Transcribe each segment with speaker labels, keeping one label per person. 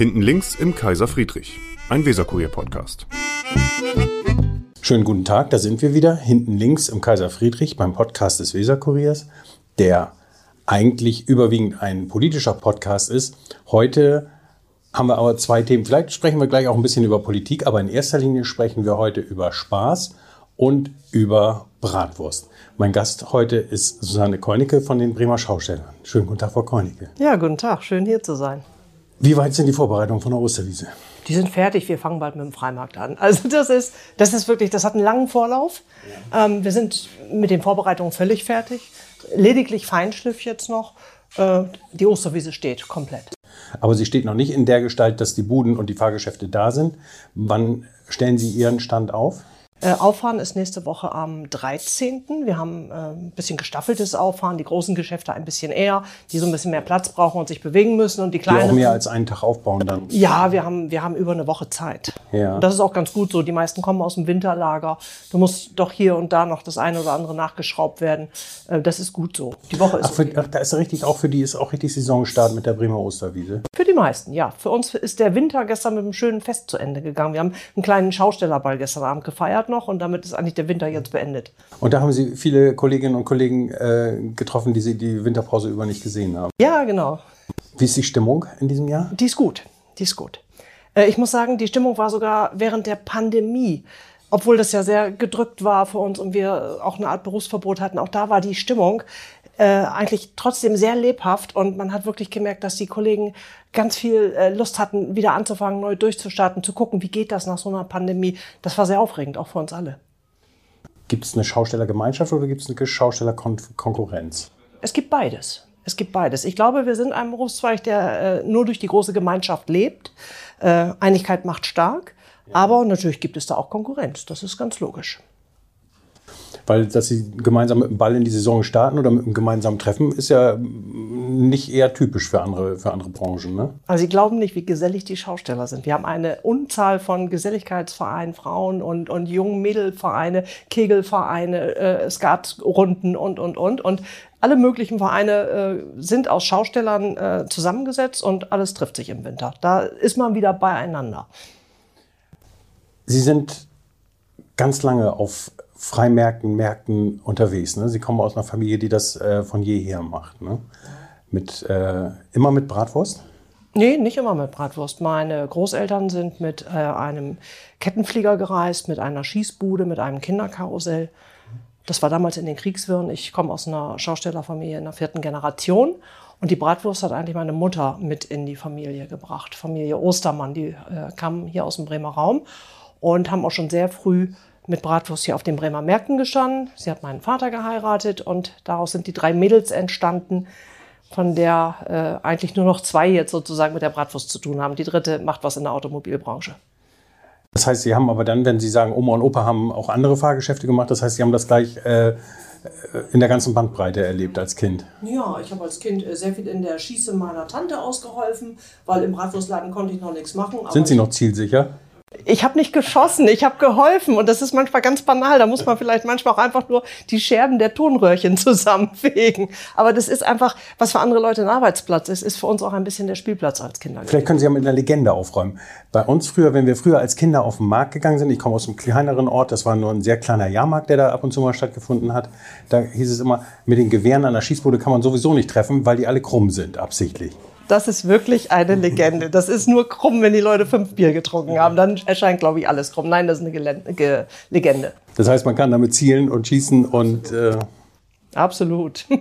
Speaker 1: Hinten links im Kaiser Friedrich, ein Weserkurier-Podcast.
Speaker 2: Schönen guten Tag, da sind wir wieder, hinten links im Kaiser Friedrich beim Podcast des Weserkuriers, der eigentlich überwiegend ein politischer Podcast ist. Heute haben wir aber zwei Themen. Vielleicht sprechen wir gleich auch ein bisschen über Politik, aber in erster Linie sprechen wir heute über Spaß und über Bratwurst. Mein Gast heute ist Susanne Keunicke von den Bremer Schaustellern. Schönen guten Tag, Frau Keunicke.
Speaker 3: Ja, guten Tag, schön hier zu sein.
Speaker 2: Wie weit sind die Vorbereitungen von der Osterwiese?
Speaker 3: Die sind fertig, wir fangen bald mit dem Freimarkt an. Also das ist, das ist wirklich, das hat einen langen Vorlauf. Ähm, wir sind mit den Vorbereitungen völlig fertig. Lediglich Feinschliff jetzt noch. Äh, die Osterwiese steht komplett.
Speaker 2: Aber sie steht noch nicht in der Gestalt, dass die Buden und die Fahrgeschäfte da sind. Wann stellen Sie Ihren Stand auf?
Speaker 3: Äh, Auffahren ist nächste Woche am 13. Wir haben äh, ein bisschen gestaffeltes Auffahren, die großen Geschäfte ein bisschen eher, die so ein bisschen mehr Platz brauchen und sich bewegen müssen und die kleinen.
Speaker 2: Die auch mehr als einen Tag aufbauen dann.
Speaker 3: Ja, wir haben, wir haben über eine Woche Zeit. Ja. Und das ist auch ganz gut so. Die meisten kommen aus dem Winterlager. Du musst doch hier und da noch das eine oder andere nachgeschraubt werden. Äh, das ist gut so. Die Woche ist.
Speaker 2: Ach, für, okay. ach, da ist richtig, auch für die ist auch richtig Saisonstart mit der Bremer Osterwiese.
Speaker 3: Für die meisten, ja. Für uns ist der Winter gestern mit einem schönen Fest zu Ende gegangen. Wir haben einen kleinen Schaustellerball gestern Abend gefeiert noch und damit ist eigentlich der Winter jetzt beendet.
Speaker 2: Und da haben Sie viele Kolleginnen und Kollegen äh, getroffen, die Sie die Winterpause über nicht gesehen haben.
Speaker 3: Ja, genau.
Speaker 2: Wie ist die Stimmung in diesem Jahr?
Speaker 3: Die ist gut. Die ist gut. Äh, ich muss sagen, die Stimmung war sogar während der Pandemie obwohl das ja sehr gedrückt war für uns und wir auch eine Art Berufsverbot hatten, auch da war die Stimmung äh, eigentlich trotzdem sehr lebhaft und man hat wirklich gemerkt, dass die Kollegen ganz viel äh, Lust hatten, wieder anzufangen, neu durchzustarten, zu gucken, wie geht das nach so einer Pandemie. Das war sehr aufregend, auch für uns alle.
Speaker 2: Gibt es eine Schaustellergemeinschaft oder gibt es eine Schaustellerkonkurrenz?
Speaker 3: Es gibt beides. Es gibt beides. Ich glaube, wir sind ein Berufszweig, der äh, nur durch die große Gemeinschaft lebt. Äh, Einigkeit macht stark. Aber natürlich gibt es da auch Konkurrenz. Das ist ganz logisch.
Speaker 2: Weil, dass sie gemeinsam mit dem Ball in die Saison starten oder mit einem gemeinsamen Treffen, ist ja nicht eher typisch für andere, für andere Branchen. Ne?
Speaker 3: Also Sie glauben nicht, wie gesellig die Schausteller sind. Wir haben eine Unzahl von Geselligkeitsvereinen, Frauen und, und jungen Mädelvereine, Kegelvereine, äh, Skatrunden und, und, und. Und alle möglichen Vereine äh, sind aus Schaustellern äh, zusammengesetzt und alles trifft sich im Winter. Da ist man wieder beieinander.
Speaker 2: Sie sind ganz lange auf Freimärkten, Märkten unterwegs. Ne? Sie kommen aus einer Familie, die das äh, von jeher macht. Ne? Mit, äh, immer mit Bratwurst?
Speaker 3: Nee, nicht immer mit Bratwurst. Meine Großeltern sind mit äh, einem Kettenflieger gereist, mit einer Schießbude, mit einem Kinderkarussell. Das war damals in den Kriegswirren. Ich komme aus einer Schaustellerfamilie in der vierten Generation. Und die Bratwurst hat eigentlich meine Mutter mit in die Familie gebracht. Familie Ostermann, die äh, kam hier aus dem Bremer Raum und haben auch schon sehr früh mit Bratwurst hier auf den Bremer Märkten gestanden. Sie hat meinen Vater geheiratet und daraus sind die drei Mädels entstanden, von der äh, eigentlich nur noch zwei jetzt sozusagen mit der Bratwurst zu tun haben. Die dritte macht was in der Automobilbranche.
Speaker 2: Das heißt, Sie haben aber dann, wenn Sie sagen, Oma und Opa haben auch andere Fahrgeschäfte gemacht, das heißt, Sie haben das gleich äh, in der ganzen Bandbreite erlebt als Kind?
Speaker 3: Ja, ich habe als Kind äh, sehr viel in der Schieße meiner Tante ausgeholfen, weil im Bratwurstladen konnte ich noch nichts machen.
Speaker 2: Sind Sie noch zielsicher?
Speaker 3: Ich habe nicht geschossen, ich habe geholfen und das ist manchmal ganz banal. Da muss man vielleicht manchmal auch einfach nur die Scherben der Tonröhrchen zusammenfegen. Aber das ist einfach, was für andere Leute ein Arbeitsplatz ist, ist für uns auch ein bisschen der Spielplatz als Kinder.
Speaker 2: Vielleicht können Sie ja mit einer Legende aufräumen. Bei uns früher, wenn wir früher als Kinder auf den Markt gegangen sind, ich komme aus einem kleineren Ort, das war nur ein sehr kleiner Jahrmarkt, der da ab und zu mal stattgefunden hat. Da hieß es immer, mit den Gewehren an der Schießbude kann man sowieso nicht treffen, weil die alle krumm sind, absichtlich.
Speaker 3: Das ist wirklich eine Legende. Das ist nur krumm, wenn die Leute fünf Bier getrunken haben. Dann erscheint, glaube ich, alles krumm. Nein, das ist eine Legende.
Speaker 2: Das heißt, man kann damit zielen und schießen und. Äh
Speaker 3: Absolut.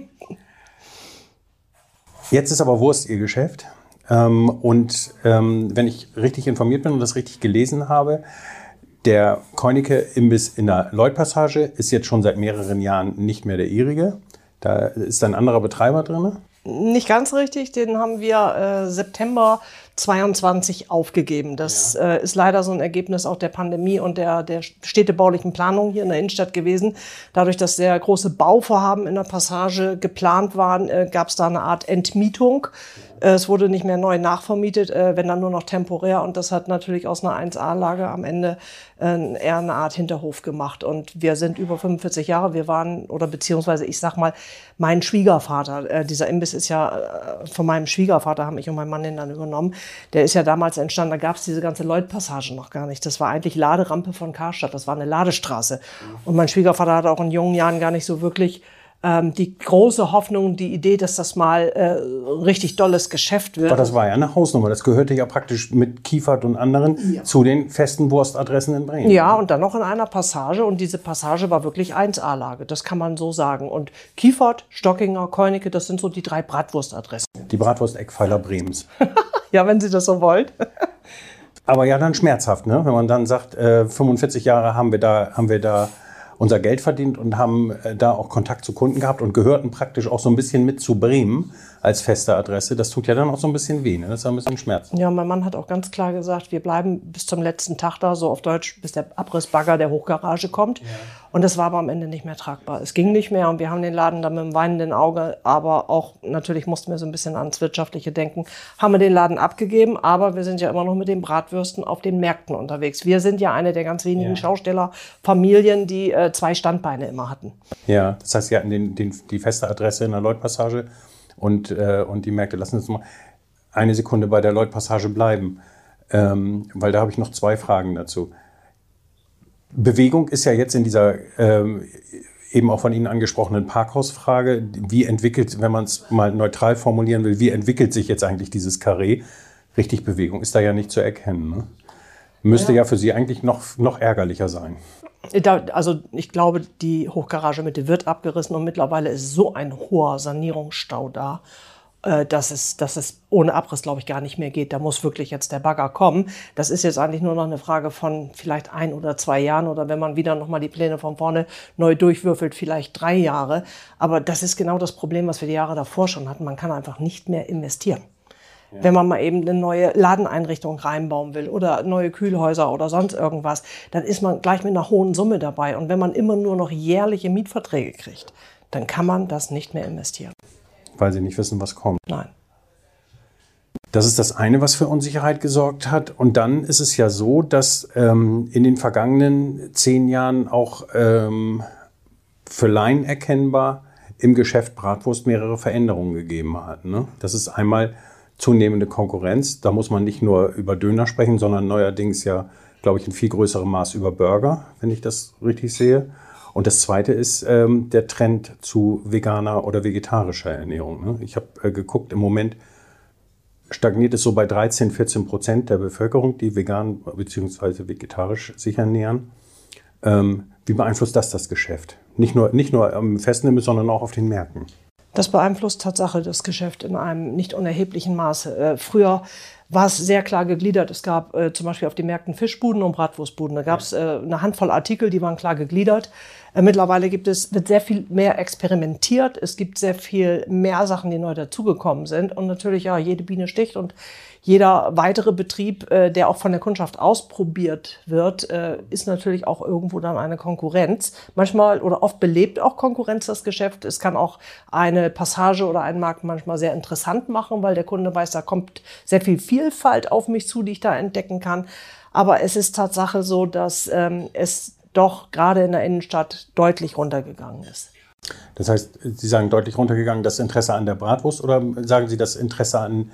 Speaker 2: Jetzt ist aber Wurst Ihr Geschäft. Ähm, und ähm, wenn ich richtig informiert bin und das richtig gelesen habe, der Keunicke-Imbiss in der Lloyd-Passage ist jetzt schon seit mehreren Jahren nicht mehr der ihrige. Da ist ein anderer Betreiber drin.
Speaker 3: Nicht ganz richtig, den haben wir äh, September 22 aufgegeben. Das ja. äh, ist leider so ein Ergebnis auch der Pandemie und der, der städtebaulichen Planung hier in der Innenstadt gewesen. Dadurch, dass sehr große Bauvorhaben in der Passage geplant waren, äh, gab es da eine Art Entmietung Äh, es wurde nicht mehr neu nachvermietet, äh, wenn dann nur noch temporär. Und das hat natürlich aus einer 1A-Lage am Ende äh, eher eine Art Hinterhof gemacht. Und wir sind über 45 Jahre. Wir waren, oder beziehungsweise ich sag mal, mein Schwiegervater, dieser Imbiss ist ja von meinem Schwiegervater, haben ich und mein Mann den dann übernommen. Der ist ja damals entstanden, da gab es diese ganze Lloyd-Passage noch gar nicht. Das war eigentlich Laderampe von Karstadt. Das war eine Ladestraße. Und mein Schwiegervater hat auch in jungen Jahren gar nicht so wirklich ähm, die große Hoffnung, die Idee, dass das mal äh, richtig dolles Geschäft wird.
Speaker 2: Aber das war ja eine Hausnummer. Das gehörte ja praktisch mit Kiefert und anderen ja. zu den festen Wurstadressen in Bremen.
Speaker 3: Ja, und dann noch in einer Passage. Und diese Passage war wirklich 1A-Lage. Das kann man so sagen. Und Kiefert, Stockinger, Keunicke, das sind so die drei Bratwurstadressen.
Speaker 2: Die Bratwurst-Eckpfeiler Bremens.
Speaker 3: ja, wenn Sie das so wollen.
Speaker 2: Aber ja, dann schmerzhaft, ne? wenn man dann sagt, äh, 45 Jahre haben wir da, haben wir da unser Geld verdient und haben äh, da auch Kontakt zu Kunden gehabt und gehörten praktisch auch so ein bisschen mit zu Bremen als feste Adresse. Das tut ja dann auch so ein bisschen weh, ne? das ist ein bisschen Schmerz.
Speaker 3: Ja, mein Mann hat auch ganz klar gesagt, wir bleiben bis zum letzten Tag da, so auf Deutsch, bis der Abrissbagger der Hochgarage kommt. Ja. Und das war aber am Ende nicht mehr tragbar. Es ging nicht mehr und wir haben den Laden dann mit einem weinenden Auge, aber auch natürlich mussten wir so ein bisschen ans Wirtschaftliche denken, haben wir den Laden abgegeben, aber wir sind ja immer noch mit den Bratwürsten auf den Märkten unterwegs. Wir sind ja eine der ganz wenigen ja. Schaustellerfamilien, die äh, zwei Standbeine immer hatten.
Speaker 2: Ja, das heißt, Sie hatten den, den, die feste Adresse in der Lloyd-Passage und, äh, und die Märkte. Lassen Sie uns mal eine Sekunde bei der Lloyd-Passage bleiben, ähm, weil da habe ich noch zwei Fragen dazu. Bewegung ist ja jetzt in dieser ähm, eben auch von Ihnen angesprochenen Parkhausfrage. Wie entwickelt, wenn man es mal neutral formulieren will, wie entwickelt sich jetzt eigentlich dieses Karree? Richtig Bewegung ist da ja nicht zu erkennen. Ne? Müsste ja. ja für Sie eigentlich noch, noch ärgerlicher sein.
Speaker 3: Da, also ich glaube, die Hochgarage-Mitte wird abgerissen und mittlerweile ist so ein hoher Sanierungsstau da. Äh, dass es, dass es ohne Abriss, glaube ich, gar nicht mehr geht. Da muss wirklich jetzt der Bagger kommen. Das ist jetzt eigentlich nur noch eine Frage von vielleicht ein oder zwei Jahren oder wenn man wieder nochmal die Pläne von vorne neu durchwürfelt, vielleicht drei Jahre. Aber das ist genau das Problem, was wir die Jahre davor schon hatten. Man kann einfach nicht mehr investieren. Ja. Wenn man mal eben eine neue Ladeneinrichtung reinbauen will oder neue Kühlhäuser oder sonst irgendwas, dann ist man gleich mit einer hohen Summe dabei. Und wenn man immer nur noch jährliche Mietverträge kriegt, dann kann man das nicht mehr investieren
Speaker 2: weil sie nicht wissen, was kommt.
Speaker 3: Nein.
Speaker 2: Das ist das eine, was für Unsicherheit gesorgt hat. Und dann ist es ja so, dass ähm, in den vergangenen zehn Jahren auch ähm, für Laien erkennbar im Geschäft Bratwurst mehrere Veränderungen gegeben hat. Ne? Das ist einmal zunehmende Konkurrenz. Da muss man nicht nur über Döner sprechen, sondern neuerdings ja, glaube ich, in viel größerem Maß über Burger, wenn ich das richtig sehe. Und das Zweite ist ähm, der Trend zu veganer oder vegetarischer Ernährung. Ne? Ich habe äh, geguckt, im Moment stagniert es so bei 13, 14 Prozent der Bevölkerung, die vegan bzw. vegetarisch sich ernähren. Ähm, wie beeinflusst das das Geschäft? Nicht nur, nicht nur am Festnehmen, sondern auch auf den Märkten.
Speaker 3: Das beeinflusst Tatsache das Geschäft in einem nicht unerheblichen Maße. Äh, früher war es sehr klar gegliedert. Es gab äh, zum Beispiel auf den Märkten Fischbuden und Bratwurstbuden. Da gab es äh, eine Handvoll Artikel, die waren klar gegliedert. Äh, mittlerweile gibt es, wird sehr viel mehr experimentiert. Es gibt sehr viel mehr Sachen, die neu dazugekommen sind. Und natürlich, ja, jede Biene sticht und jeder weitere Betrieb, äh, der auch von der Kundschaft ausprobiert wird, äh, ist natürlich auch irgendwo dann eine Konkurrenz. Manchmal oder oft belebt auch Konkurrenz das Geschäft. Es kann auch eine Passage oder einen Markt manchmal sehr interessant machen, weil der Kunde weiß, da kommt sehr viel Vielfalt auf mich zu, die ich da entdecken kann. Aber es ist Tatsache so, dass ähm, es doch gerade in der Innenstadt deutlich runtergegangen ist.
Speaker 2: Das heißt, Sie sagen deutlich runtergegangen das Interesse an der Bratwurst oder sagen Sie das Interesse an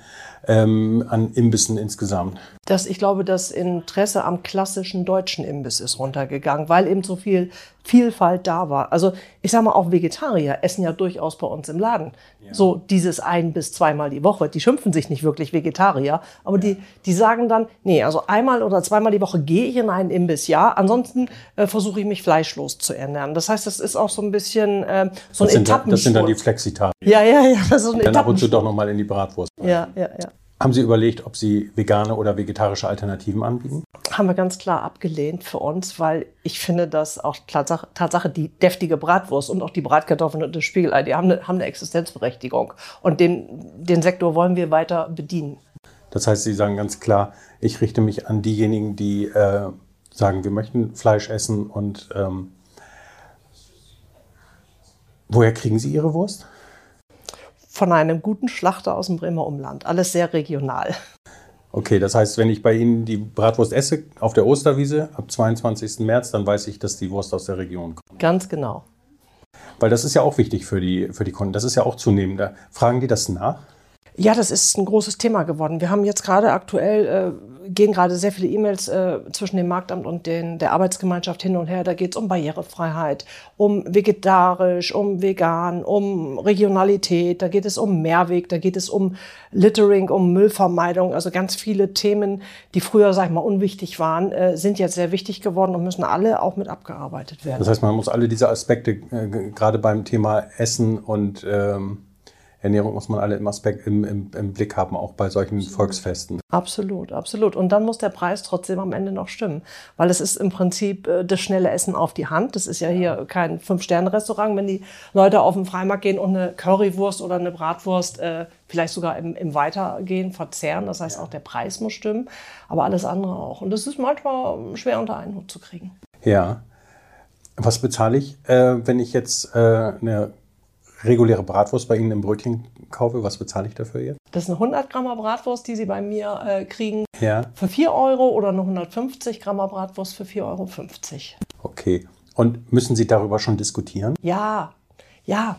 Speaker 2: ähm, an Imbissen insgesamt?
Speaker 3: Das, ich glaube, das Interesse am klassischen deutschen Imbiss ist runtergegangen, weil eben so viel Vielfalt da war. Also ich sage mal, auch Vegetarier essen ja durchaus bei uns im Laden. Ja. So dieses ein bis zweimal die Woche. Die schimpfen sich nicht wirklich Vegetarier, aber ja. die, die sagen dann, nee, also einmal oder zweimal die Woche gehe ich in einen Imbiss, ja. Ansonsten äh, versuche ich mich fleischlos zu ernähren. Das heißt, das ist auch so ein bisschen äh, so
Speaker 2: ein
Speaker 3: Etappensport.
Speaker 2: Das sind dann die Flexitarier.
Speaker 3: Ja, ja, ja. Das ist
Speaker 2: so ein dann ab und zu doch nochmal in die Bratwurst.
Speaker 3: Ja, ja, ja.
Speaker 2: Haben Sie überlegt, ob Sie vegane oder vegetarische Alternativen anbieten?
Speaker 3: Haben wir ganz klar abgelehnt für uns, weil ich finde, dass auch Tatsache, Tatsache die deftige Bratwurst und auch die Bratkartoffeln und das Spiegelei, die haben eine, haben eine Existenzberechtigung. Und den, den Sektor wollen wir weiter bedienen.
Speaker 2: Das heißt, Sie sagen ganz klar, ich richte mich an diejenigen, die äh, sagen, wir möchten Fleisch essen und ähm, woher kriegen Sie Ihre Wurst?
Speaker 3: Von einem guten Schlachter aus dem Bremer Umland. Alles sehr regional.
Speaker 2: Okay, das heißt, wenn ich bei Ihnen die Bratwurst esse auf der Osterwiese ab 22. März, dann weiß ich, dass die Wurst aus der Region kommt.
Speaker 3: Ganz genau.
Speaker 2: Weil das ist ja auch wichtig für die, für die Kunden. Das ist ja auch zunehmend. Fragen die das nach?
Speaker 3: Ja, das ist ein großes Thema geworden. Wir haben jetzt gerade aktuell, äh, gehen gerade sehr viele E-Mails äh, zwischen dem Marktamt und den, der Arbeitsgemeinschaft hin und her. Da geht es um Barrierefreiheit, um vegetarisch, um vegan, um Regionalität, da geht es um Mehrweg, da geht es um Littering, um Müllvermeidung. Also ganz viele Themen, die früher, sag ich mal, unwichtig waren, äh, sind jetzt sehr wichtig geworden und müssen alle auch mit abgearbeitet werden.
Speaker 2: Das heißt, man muss alle diese Aspekte, äh, gerade beim Thema Essen und ähm Ernährung muss man alle im Aspekt im, im, im Blick haben, auch bei solchen absolut. Volksfesten.
Speaker 3: Absolut, absolut. Und dann muss der Preis trotzdem am Ende noch stimmen, weil es ist im Prinzip äh, das schnelle Essen auf die Hand. Das ist ja hier kein Fünf-Sterne-Restaurant. Wenn die Leute auf den Freimarkt gehen und eine Currywurst oder eine Bratwurst äh, vielleicht sogar im, im Weitergehen verzehren, das heißt auch der Preis muss stimmen, aber alles andere auch. Und das ist manchmal schwer unter einen Hut zu kriegen.
Speaker 2: Ja. Was bezahle ich, äh, wenn ich jetzt äh, eine reguläre Bratwurst bei Ihnen im Brötchen kaufe, was bezahle ich dafür jetzt?
Speaker 3: Das ist eine 100 Gramm Bratwurst, die Sie bei mir äh, kriegen
Speaker 2: ja.
Speaker 3: für 4 Euro oder eine 150 Gramm Bratwurst für 4,50 Euro.
Speaker 2: Okay. Und müssen Sie darüber schon diskutieren?
Speaker 3: Ja, ja.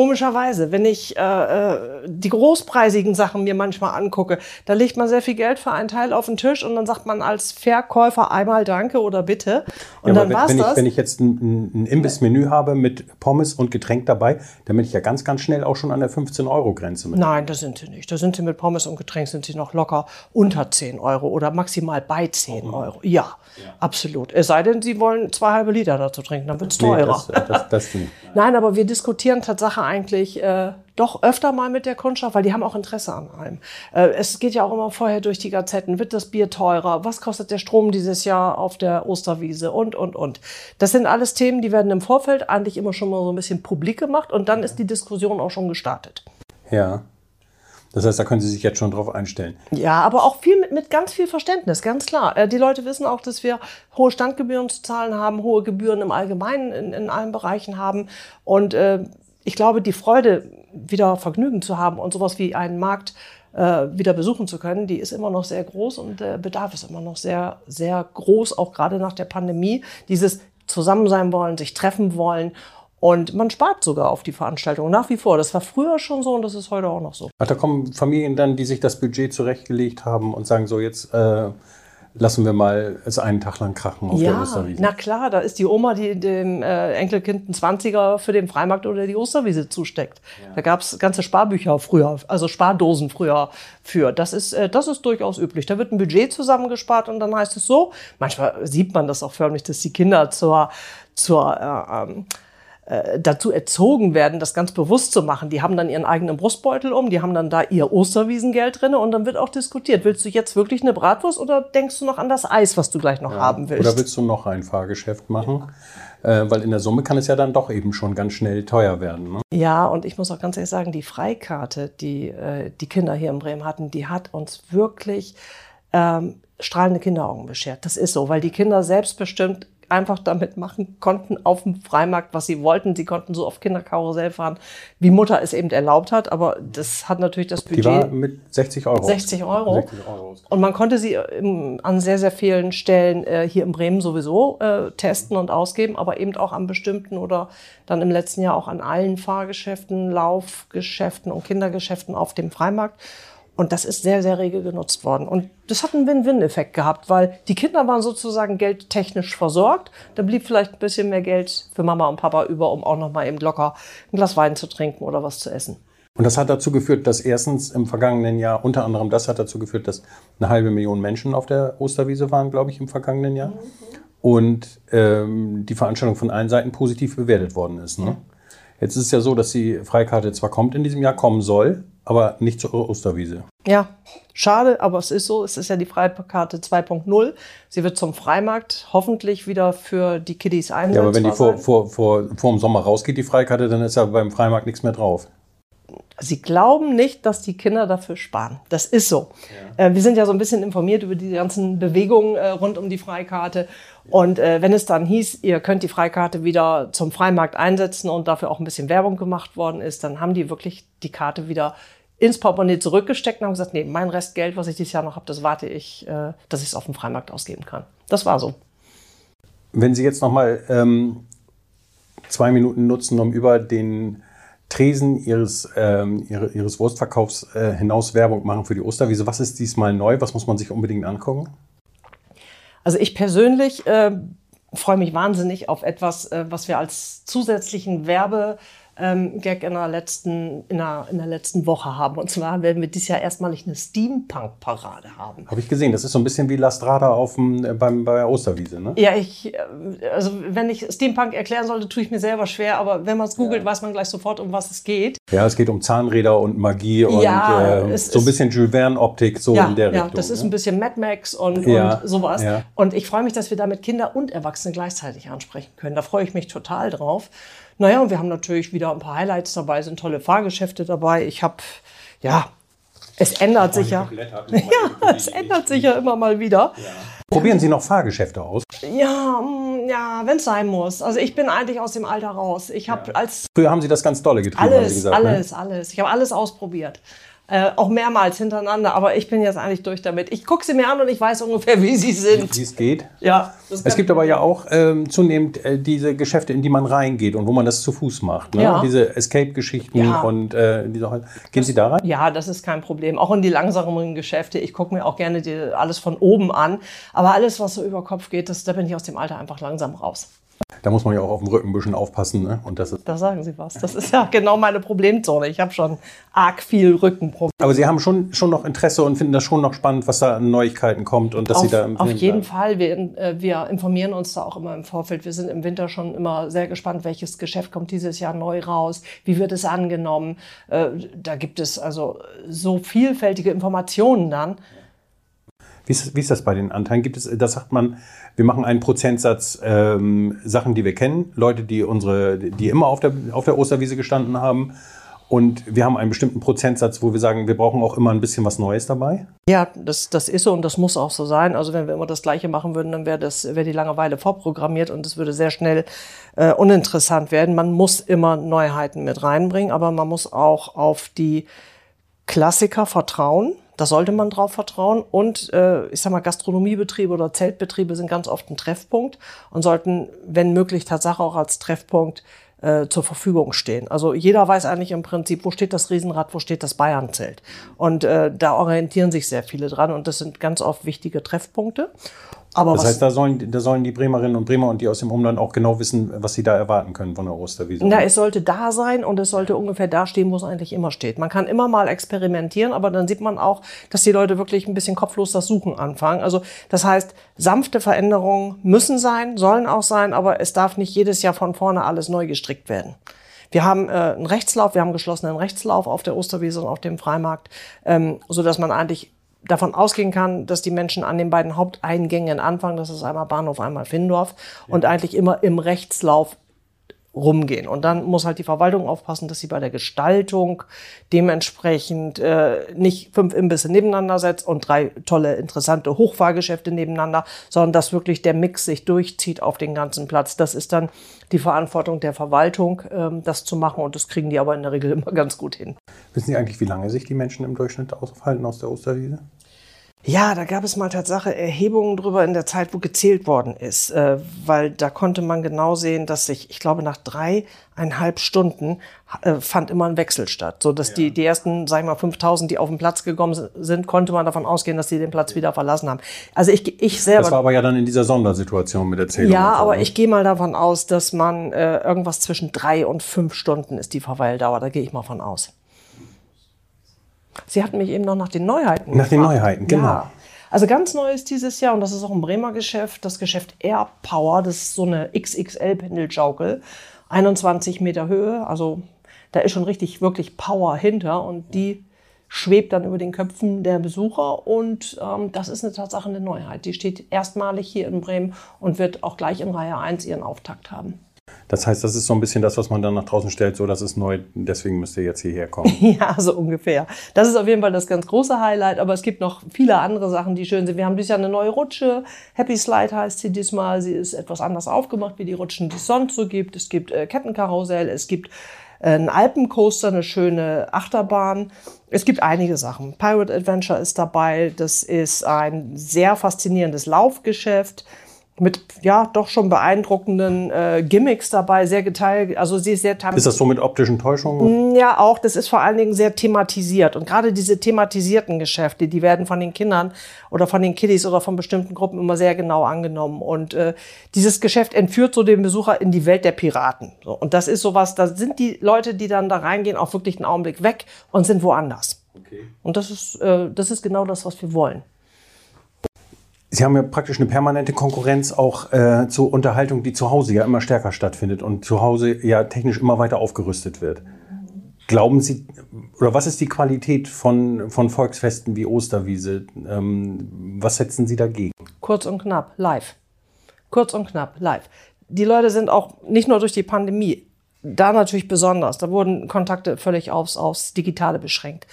Speaker 3: Komischerweise, wenn ich äh, äh, die großpreisigen Sachen mir manchmal angucke, da legt man sehr viel Geld für einen Teil auf den Tisch und dann sagt man als Verkäufer einmal Danke oder Bitte. Und ja, dann
Speaker 2: war's
Speaker 3: wenn,
Speaker 2: das. Ich, wenn ich jetzt ein, ein Imbissmenü habe mit Pommes und Getränk dabei, dann bin ich ja ganz, ganz schnell auch schon an der 15-Euro-Grenze.
Speaker 3: Nein, da sind sie nicht. Da sind sie mit Pommes und Getränk sind sie noch locker unter 10 Euro oder maximal bei 10 mhm. Euro. Ja, ja, absolut. Es sei denn, sie wollen zwei halbe Liter dazu trinken, dann wird es teurer. Nee, das, das, das Nein, aber wir diskutieren tatsächlich eigentlich äh, doch öfter mal mit der Kundschaft, weil die haben auch Interesse an allem. Äh, es geht ja auch immer vorher durch die Gazetten. Wird das Bier teurer? Was kostet der Strom dieses Jahr auf der Osterwiese? Und, und, und. Das sind alles Themen, die werden im Vorfeld eigentlich immer schon mal so ein bisschen publik gemacht und dann ist die Diskussion auch schon gestartet.
Speaker 2: Ja. Das heißt, da können Sie sich jetzt schon drauf einstellen.
Speaker 3: Ja, aber auch viel mit, mit ganz viel Verständnis, ganz klar. Äh, die Leute wissen auch, dass wir hohe Standgebühren zu zahlen haben, hohe Gebühren im Allgemeinen in, in allen Bereichen haben. Und äh, ich glaube, die Freude, wieder Vergnügen zu haben und sowas wie einen Markt äh, wieder besuchen zu können, die ist immer noch sehr groß und der Bedarf ist immer noch sehr, sehr groß, auch gerade nach der Pandemie. Dieses Zusammen sein wollen, sich treffen wollen. Und man spart sogar auf die Veranstaltung nach wie vor. Das war früher schon so und das ist heute auch noch so.
Speaker 2: Ach, da kommen Familien dann, die sich das Budget zurechtgelegt haben und sagen so, jetzt äh, lassen wir mal es einen Tag lang krachen auf
Speaker 3: ja,
Speaker 2: der Osterwiese.
Speaker 3: Na klar, da ist die Oma, die dem äh, Enkelkind einen 20er für den Freimarkt oder die Osterwiese zusteckt. Ja. Da gab's ganze Sparbücher früher, also Spardosen früher für. Das ist, äh, das ist durchaus üblich. Da wird ein Budget zusammengespart und dann heißt es so, manchmal sieht man das auch förmlich, dass die Kinder zur, zur äh, ähm, äh, dazu erzogen werden, das ganz bewusst zu machen. Die haben dann ihren eigenen Brustbeutel um, die haben dann da ihr Osterwiesengeld drin und dann wird auch diskutiert, willst du jetzt wirklich eine Bratwurst oder denkst du noch an das Eis, was du gleich noch ja. haben willst?
Speaker 2: Oder willst du noch ein Fahrgeschäft machen? Ja. Äh, weil in der Summe kann es ja dann doch eben schon ganz schnell teuer werden. Ne?
Speaker 3: Ja, und ich muss auch ganz ehrlich sagen, die Freikarte, die äh, die Kinder hier in Bremen hatten, die hat uns wirklich ähm, strahlende Kinderaugen beschert. Das ist so, weil die Kinder selbstbestimmt einfach damit machen konnten auf dem Freimarkt, was sie wollten. Sie konnten so auf Kinderkarussell fahren, wie Mutter es eben erlaubt hat. Aber das hat natürlich das Budget.
Speaker 2: Die war mit 60 Euro.
Speaker 3: 60 Euro. 60 Euro. Und man konnte sie im, an sehr, sehr vielen Stellen äh, hier in Bremen sowieso äh, testen und ausgeben, aber eben auch an bestimmten oder dann im letzten Jahr auch an allen Fahrgeschäften, Laufgeschäften und Kindergeschäften auf dem Freimarkt. Und das ist sehr, sehr rege genutzt worden. Und das hat einen Win-Win-Effekt gehabt, weil die Kinder waren sozusagen geldtechnisch versorgt. Da blieb vielleicht ein bisschen mehr Geld für Mama und Papa über, um auch noch mal eben locker ein Glas Wein zu trinken oder was zu essen.
Speaker 2: Und das hat dazu geführt, dass erstens im vergangenen Jahr, unter anderem das hat dazu geführt, dass eine halbe Million Menschen auf der Osterwiese waren, glaube ich, im vergangenen Jahr. Mhm. Und ähm, die Veranstaltung von allen Seiten positiv bewertet worden ist. Ne? Jetzt ist es ja so, dass die Freikarte zwar kommt in diesem Jahr, kommen soll, aber nicht zur Osterwiese.
Speaker 3: Ja, schade, aber es ist so. Es ist ja die Freikarte 2.0. Sie wird zum Freimarkt hoffentlich wieder für die Kiddies einsetzbar
Speaker 2: Ja, aber wenn die vor, vor, vor, vor dem Sommer rausgeht, die Freikarte, dann ist ja beim Freimarkt nichts mehr drauf.
Speaker 3: Sie glauben nicht, dass die Kinder dafür sparen. Das ist so. Ja. Äh, wir sind ja so ein bisschen informiert über die ganzen Bewegungen äh, rund um die Freikarte. Und äh, wenn es dann hieß, ihr könnt die Freikarte wieder zum Freimarkt einsetzen und dafür auch ein bisschen Werbung gemacht worden ist, dann haben die wirklich die Karte wieder ins Portemonnaie zurückgesteckt und haben gesagt, nee, mein Restgeld, was ich dieses Jahr noch habe, das warte ich, äh, dass ich es auf dem Freimarkt ausgeben kann. Das war so.
Speaker 2: Wenn Sie jetzt noch mal ähm, zwei Minuten nutzen, um über den Tresen ihres, ähm, ihre, ihres Wurstverkaufs äh, hinaus Werbung machen für die Osterwiese. Was ist diesmal neu? Was muss man sich unbedingt angucken?
Speaker 3: Also ich persönlich äh, freue mich wahnsinnig auf etwas, äh, was wir als zusätzlichen Werbe ähm, Gag in der, letzten, in, der, in der letzten Woche haben. Und zwar werden wir dieses Jahr erstmalig eine Steampunk-Parade haben.
Speaker 2: Habe ich gesehen. Das ist so ein bisschen wie Lastrada auf dem, äh, beim, bei der Osterwiese, ne?
Speaker 3: Ja, ich, äh, also wenn ich Steampunk erklären sollte, tue ich mir selber schwer. Aber wenn man es googelt, ja. weiß man gleich sofort, um was es geht.
Speaker 2: Ja, es geht um Zahnräder und Magie und ja, äh, so ein bisschen Jules Verne-Optik, so ja, in der Richtung.
Speaker 3: Ja, das ist ne? ein bisschen Mad Max und, und sowas. Und ich freue mich, dass wir damit Kinder und Erwachsene gleichzeitig ansprechen können. Da freue ich mich total drauf. Naja, und wir haben natürlich wieder ein paar Highlights dabei, sind tolle Fahrgeschäfte dabei. Ich habe, ja, es ändert sich ja. Ja, es ändert sich ja immer mal wieder. Ja.
Speaker 2: Probieren Sie noch Fahrgeschäfte aus?
Speaker 3: Ja, mm, ja, wenn es sein muss. Also ich bin eigentlich aus dem Alter raus. Ich habe ja. als
Speaker 2: früher haben Sie das ganz dolle getrieben.
Speaker 3: Alles, gesagt, alles, ne? alles. Ich habe alles ausprobiert. Äh, auch mehrmals hintereinander, aber ich bin jetzt eigentlich durch damit. Ich gucke sie mir an und ich weiß ungefähr, wie sie sind.
Speaker 2: Wie es geht. Ja. Es gibt aber ja auch ähm, zunehmend äh, diese Geschäfte, in die man reingeht und wo man das zu Fuß macht. Ne? Ja. Diese Escape-Geschichten ja. und äh, diese. Gehen Sie da rein?
Speaker 3: Ja, das ist kein Problem. Auch in die langsameren Geschäfte. Ich gucke mir auch gerne die, alles von oben an. Aber alles, was so über Kopf geht, das, da bin ich aus dem Alter einfach langsam raus.
Speaker 2: Da muss man ja auch auf dem Rücken ein bisschen aufpassen. Ne? Und das ist
Speaker 3: da sagen Sie was. Das ist ja genau meine Problemzone. Ich habe schon arg viel Rückenprobleme.
Speaker 2: Aber Sie haben schon, schon noch Interesse und finden das schon noch spannend, was da an Neuigkeiten kommt und dass
Speaker 3: auf,
Speaker 2: Sie da
Speaker 3: Auf jeden Fall. Wir, äh, wir informieren uns da auch immer im Vorfeld. Wir sind im Winter schon immer sehr gespannt, welches Geschäft kommt dieses Jahr neu raus. Wie wird es angenommen? Äh, da gibt es also so vielfältige Informationen dann.
Speaker 2: Wie ist, wie ist das bei den Anteilen? Gibt es, da sagt man, wir machen einen Prozentsatz ähm, Sachen, die wir kennen, Leute, die unsere, die immer auf der, auf der Osterwiese gestanden haben. Und wir haben einen bestimmten Prozentsatz, wo wir sagen, wir brauchen auch immer ein bisschen was Neues dabei.
Speaker 3: Ja, das, das ist so und das muss auch so sein. Also wenn wir immer das Gleiche machen würden, dann wäre das die Langeweile vorprogrammiert und es würde sehr schnell äh, uninteressant werden. Man muss immer Neuheiten mit reinbringen, aber man muss auch auf die Klassiker vertrauen. Da sollte man drauf vertrauen. Und äh, ich sag mal, Gastronomiebetriebe oder Zeltbetriebe sind ganz oft ein Treffpunkt und sollten, wenn möglich, Tatsache auch als Treffpunkt äh, zur Verfügung stehen. Also jeder weiß eigentlich im Prinzip, wo steht das Riesenrad, wo steht das Bayernzelt. Und äh, da orientieren sich sehr viele dran und das sind ganz oft wichtige Treffpunkte.
Speaker 2: Aber das heißt, da sollen, da sollen die Bremerinnen und Bremer und die aus dem Umland auch genau wissen, was sie da erwarten können von der Osterwiese.
Speaker 3: Na, es sollte da sein und es sollte ungefähr da stehen, wo es eigentlich immer steht. Man kann immer mal experimentieren, aber dann sieht man auch, dass die Leute wirklich ein bisschen kopflos das Suchen anfangen. Also das heißt, sanfte Veränderungen müssen sein, sollen auch sein, aber es darf nicht jedes Jahr von vorne alles neu gestrickt werden. Wir haben äh, einen Rechtslauf, wir haben geschlossenen Rechtslauf auf der Osterwiese und auf dem Freimarkt, ähm, so dass man eigentlich davon ausgehen kann, dass die Menschen an den beiden Haupteingängen anfangen, das ist einmal Bahnhof, einmal Findorf, ja. und eigentlich immer im Rechtslauf rumgehen. Und dann muss halt die Verwaltung aufpassen, dass sie bei der Gestaltung dementsprechend äh, nicht fünf Imbisse nebeneinander setzt und drei tolle, interessante Hochfahrgeschäfte nebeneinander, sondern dass wirklich der Mix sich durchzieht auf den ganzen Platz. Das ist dann die Verantwortung der Verwaltung, ähm, das zu machen und das kriegen die aber in der Regel immer ganz gut hin.
Speaker 2: Wissen Sie eigentlich, wie lange sich die Menschen im Durchschnitt aufhalten aus der Osterwiese?
Speaker 3: Ja, da gab es mal Tatsache Erhebungen drüber in der Zeit, wo gezählt worden ist, äh, weil da konnte man genau sehen, dass sich, ich glaube, nach dreieinhalb Stunden äh, fand immer ein Wechsel statt, so dass ja. die die ersten, sag ich mal, 5000, die auf den Platz gekommen sind, konnte man davon ausgehen, dass sie den Platz wieder verlassen haben. Also ich ich selber.
Speaker 2: Das war aber ja dann in dieser Sondersituation mit der Zählung.
Speaker 3: Ja, aber ne? ich gehe mal davon aus, dass man äh, irgendwas zwischen drei und fünf Stunden ist die Verweildauer. Da gehe ich mal von aus. Sie hatten mich eben noch nach den Neuheiten
Speaker 2: Nach gefragt. den Neuheiten, genau. Ja.
Speaker 3: Also ganz neu ist dieses Jahr, und das ist auch ein Bremer Geschäft, das Geschäft Air Power. Das ist so eine XXL-Pendelschaukel. 21 Meter Höhe, also da ist schon richtig, wirklich Power hinter und die schwebt dann über den Köpfen der Besucher und ähm, das ist eine Tatsache eine Neuheit. Die steht erstmalig hier in Bremen und wird auch gleich in Reihe 1 ihren Auftakt haben.
Speaker 2: Das heißt, das ist so ein bisschen das, was man dann nach draußen stellt, so das ist neu, deswegen müsst ihr jetzt hierher kommen.
Speaker 3: ja, so ungefähr. Das ist auf jeden Fall das ganz große Highlight, aber es gibt noch viele andere Sachen, die schön sind. Wir haben dieses Jahr eine neue Rutsche. Happy Slide heißt sie diesmal. Sie ist etwas anders aufgemacht, wie die Rutschen, die es sonst so gibt. Es gibt äh, Kettenkarussell, es gibt äh, ein Alpencoaster, eine schöne Achterbahn. Es gibt einige Sachen. Pirate Adventure ist dabei. Das ist ein sehr faszinierendes Laufgeschäft mit ja doch schon beeindruckenden äh, Gimmicks dabei, sehr geteilt. Also sie ist sehr
Speaker 2: Ist das so mit optischen Täuschungen?
Speaker 3: Mm, ja, auch. Das ist vor allen Dingen sehr thematisiert. Und gerade diese thematisierten Geschäfte, die werden von den Kindern oder von den Kiddies oder von bestimmten Gruppen immer sehr genau angenommen. Und äh, dieses Geschäft entführt so den Besucher in die Welt der Piraten. So, und das ist sowas, da sind die Leute, die dann da reingehen, auch wirklich einen Augenblick weg und sind woanders. Okay. Und das ist, äh, das ist genau das, was wir wollen.
Speaker 2: Sie haben ja praktisch eine permanente Konkurrenz auch äh, zur Unterhaltung, die zu Hause ja immer stärker stattfindet und zu Hause ja technisch immer weiter aufgerüstet wird. Glauben Sie, oder was ist die Qualität von, von Volksfesten wie Osterwiese? Ähm, was setzen Sie dagegen?
Speaker 3: Kurz und knapp, live. Kurz und knapp, live. Die Leute sind auch nicht nur durch die Pandemie, da natürlich besonders, da wurden Kontakte völlig aufs, aufs Digitale beschränkt.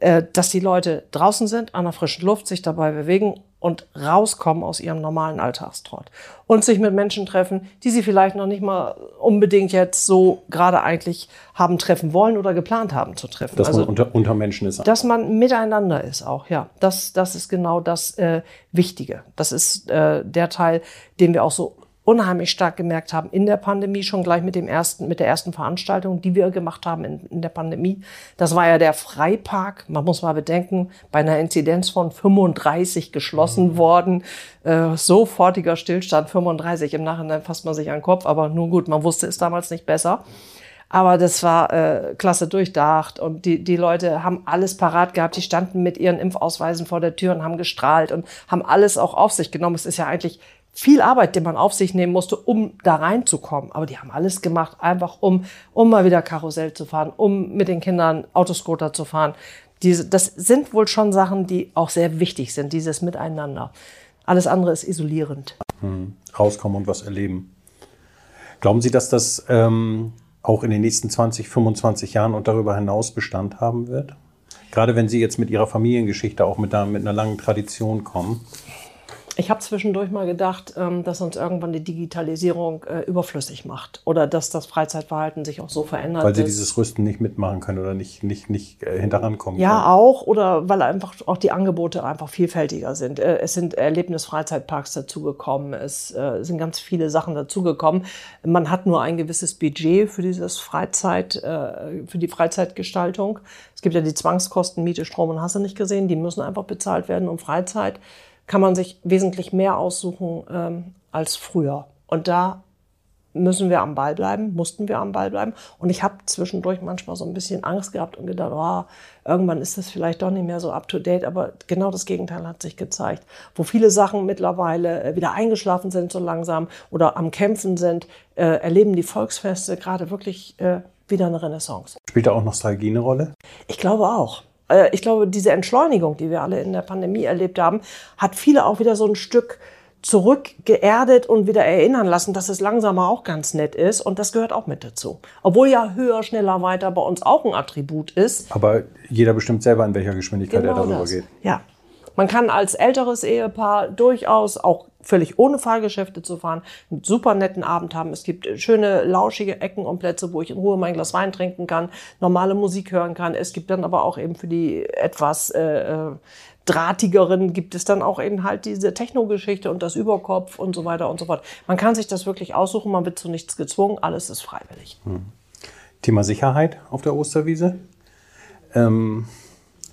Speaker 3: Äh, dass die Leute draußen sind, an der frischen Luft, sich dabei bewegen und rauskommen aus ihrem normalen Alltagstrott und sich mit Menschen treffen, die sie vielleicht noch nicht mal unbedingt jetzt so gerade eigentlich haben treffen wollen oder geplant haben zu treffen.
Speaker 2: Dass also, man unter, unter Menschen ist.
Speaker 3: Dass man miteinander ist auch, ja. Das, das ist genau das äh, Wichtige. Das ist äh, der Teil, den wir auch so unheimlich stark gemerkt haben in der Pandemie, schon gleich mit dem ersten, mit der ersten Veranstaltung, die wir gemacht haben in, in der Pandemie. Das war ja der Freipark. Man muss mal bedenken, bei einer Inzidenz von 35 geschlossen mhm. worden, äh, sofortiger Stillstand, 35. Im Nachhinein fasst man sich an den Kopf, aber nun gut, man wusste es damals nicht besser. Aber das war äh, klasse durchdacht und die, die Leute haben alles parat gehabt. Die standen mit ihren Impfausweisen vor der Tür und haben gestrahlt und haben alles auch auf sich genommen. Es ist ja eigentlich viel Arbeit, die man auf sich nehmen musste, um da reinzukommen. Aber die haben alles gemacht, einfach um, um mal wieder Karussell zu fahren, um mit den Kindern Autoscooter zu fahren. Diese, das sind wohl schon Sachen, die auch sehr wichtig sind, dieses Miteinander. Alles andere ist isolierend.
Speaker 2: Hm. Rauskommen und was erleben. Glauben Sie, dass das ähm, auch in den nächsten 20, 25 Jahren und darüber hinaus Bestand haben wird? Gerade wenn Sie jetzt mit Ihrer Familiengeschichte auch mit einer, mit einer langen Tradition kommen.
Speaker 3: Ich habe zwischendurch mal gedacht, ähm, dass uns irgendwann die Digitalisierung äh, überflüssig macht oder dass das Freizeitverhalten sich auch so verändert.
Speaker 2: Weil sie ist. dieses Rüsten nicht mitmachen können oder nicht, nicht, nicht äh, hinterankommen
Speaker 3: ja, können. Ja, auch oder weil einfach auch die Angebote einfach vielfältiger sind. Äh, es sind Erlebnisfreizeitparks dazugekommen, es sind ganz viele Sachen dazugekommen. Man hat nur ein gewisses Budget für dieses Freizeit, für die Freizeitgestaltung. Es gibt ja die Zwangskosten, Miete, Strom und Hasse nicht gesehen, die müssen einfach bezahlt werden, um Freizeit kann man sich wesentlich mehr aussuchen ähm, als früher. Und da müssen wir am Ball bleiben, mussten wir am Ball bleiben. Und ich habe zwischendurch manchmal so ein bisschen Angst gehabt und gedacht, oh, irgendwann ist das vielleicht doch nicht mehr so up-to-date. Aber genau das Gegenteil hat sich gezeigt. Wo viele Sachen mittlerweile äh, wieder eingeschlafen sind so langsam oder am Kämpfen sind, äh, erleben die Volksfeste gerade wirklich äh, wieder eine Renaissance.
Speaker 2: Spielt da auch Nostalgie eine Rolle?
Speaker 3: Ich glaube auch. Äh, ich glaube, diese Entschleunigung, die wir alle in der Pandemie erlebt haben, hat viele auch wieder so ein Stück zurückgeerdet und wieder erinnern lassen, dass es langsamer auch ganz nett ist. Und das gehört auch mit dazu. Obwohl ja höher, schneller, weiter bei uns auch ein Attribut ist.
Speaker 2: Aber jeder bestimmt selber, in welcher Geschwindigkeit genau er darüber das. geht.
Speaker 3: Ja. Man kann als älteres Ehepaar durchaus auch völlig ohne Fahrgeschäfte zu fahren, einen super netten Abend haben. Es gibt schöne, lauschige Ecken und Plätze, wo ich in Ruhe mein Glas Wein trinken kann, normale Musik hören kann. Es gibt dann aber auch eben für die etwas äh, äh drahtigeren gibt es dann auch eben halt diese Techno-Geschichte und das Überkopf und so weiter und so fort. Man kann sich das wirklich aussuchen, man wird zu nichts gezwungen, alles ist freiwillig. Hm.
Speaker 2: Thema Sicherheit auf der Osterwiese. Ähm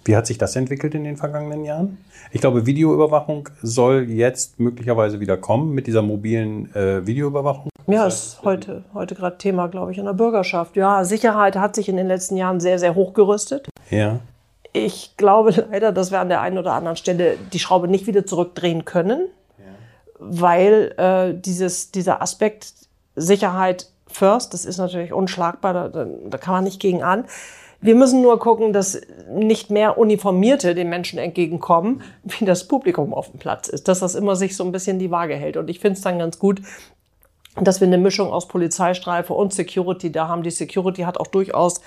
Speaker 2: wie hat sich das entwickelt in den vergangenen Jahren? Ich glaube, Videoüberwachung soll jetzt möglicherweise wieder kommen mit dieser mobilen äh, Videoüberwachung.
Speaker 3: Ja, ist heute, heute gerade Thema, glaube ich, in der Bürgerschaft. Ja, Sicherheit hat sich in den letzten Jahren sehr, sehr hochgerüstet.
Speaker 2: Ja.
Speaker 3: Ich glaube leider, dass wir an der einen oder anderen Stelle die Schraube nicht wieder zurückdrehen können, ja. weil äh, dieses, dieser Aspekt Sicherheit first, das ist natürlich unschlagbar, da, da kann man nicht gegen an. Wir müssen nur gucken, dass nicht mehr Uniformierte den Menschen entgegenkommen, wie das Publikum auf dem Platz ist. Dass das immer sich so ein bisschen die Waage hält. Und ich finde es dann ganz gut, dass wir eine Mischung aus Polizeistreife und Security da haben. Die Security hat auch durchaus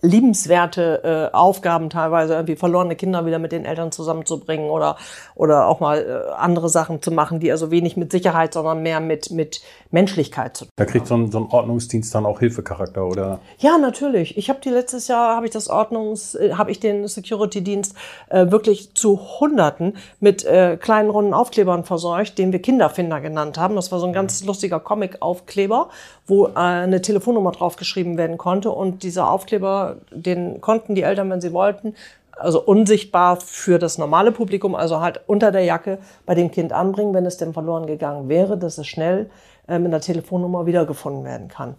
Speaker 3: liebenswerte äh, Aufgaben teilweise, irgendwie verlorene Kinder wieder mit den Eltern zusammenzubringen oder, oder auch mal äh, andere Sachen zu machen, die also wenig mit Sicherheit, sondern mehr mit, mit Menschlichkeit zu tun
Speaker 2: Da kriegt so ein, so ein Ordnungsdienst dann auch Hilfecharakter, oder?
Speaker 3: Ja, natürlich. Ich habe die letztes Jahr, habe ich das Ordnungs, äh, habe ich den Security-Dienst äh, wirklich zu Hunderten mit äh, kleinen runden Aufklebern verseucht, den wir Kinderfinder genannt haben. Das war so ein ganz lustiger Comic-Aufkleber, wo äh, eine Telefonnummer draufgeschrieben werden konnte und dieser Aufkleber, den konnten die Eltern, wenn sie wollten, also unsichtbar für das normale Publikum, also halt unter der Jacke bei dem Kind anbringen, wenn es denn verloren gegangen wäre, dass es schnell äh, mit einer Telefonnummer wiedergefunden werden kann.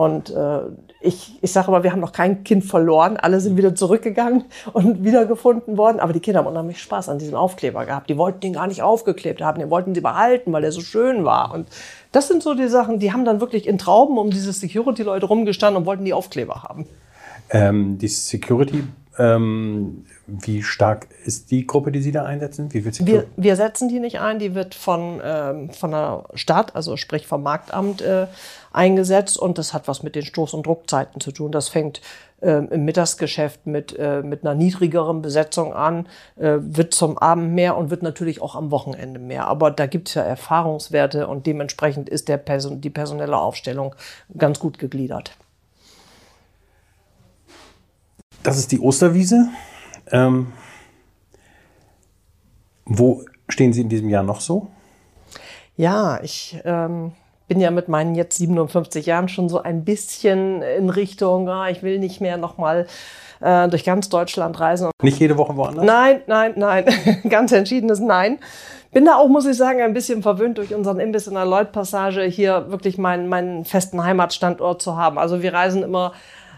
Speaker 3: Und äh, ich, ich sage aber, wir haben noch kein Kind verloren. Alle sind wieder zurückgegangen und wiedergefunden worden. Aber die Kinder haben unheimlich Spaß an diesem Aufkleber gehabt. Die wollten den gar nicht aufgeklebt haben, den wollten sie behalten, weil der so schön war. Und das sind so die Sachen, die haben dann wirklich in Trauben um diese Security-Leute rumgestanden und wollten die Aufkleber haben.
Speaker 2: Ähm, die Security, ähm, wie stark ist die Gruppe, die Sie da einsetzen? Wie viel
Speaker 3: wir, wir setzen die nicht ein, die wird von, ähm, von der Stadt, also sprich vom Marktamt äh, eingesetzt und das hat was mit den Stoß- und Druckzeiten zu tun. Das fängt äh, im Mittagsgeschäft mit, äh, mit einer niedrigeren Besetzung an, äh, wird zum Abend mehr und wird natürlich auch am Wochenende mehr. Aber da gibt es ja Erfahrungswerte und dementsprechend ist der Person, die personelle Aufstellung ganz gut gegliedert.
Speaker 2: Das ist die Osterwiese. Ähm, wo stehen Sie in diesem Jahr noch so?
Speaker 3: Ja, ich ähm, bin ja mit meinen jetzt 57 Jahren schon so ein bisschen in Richtung, ah, ich will nicht mehr nochmal äh, durch ganz Deutschland reisen.
Speaker 2: Nicht jede Woche woanders?
Speaker 3: Nein, nein, nein. ganz entschiedenes Nein. Bin da auch, muss ich sagen, ein bisschen verwöhnt durch unseren Imbiss in der Lloyd-Passage, hier wirklich meinen, meinen festen Heimatstandort zu haben. Also wir reisen immer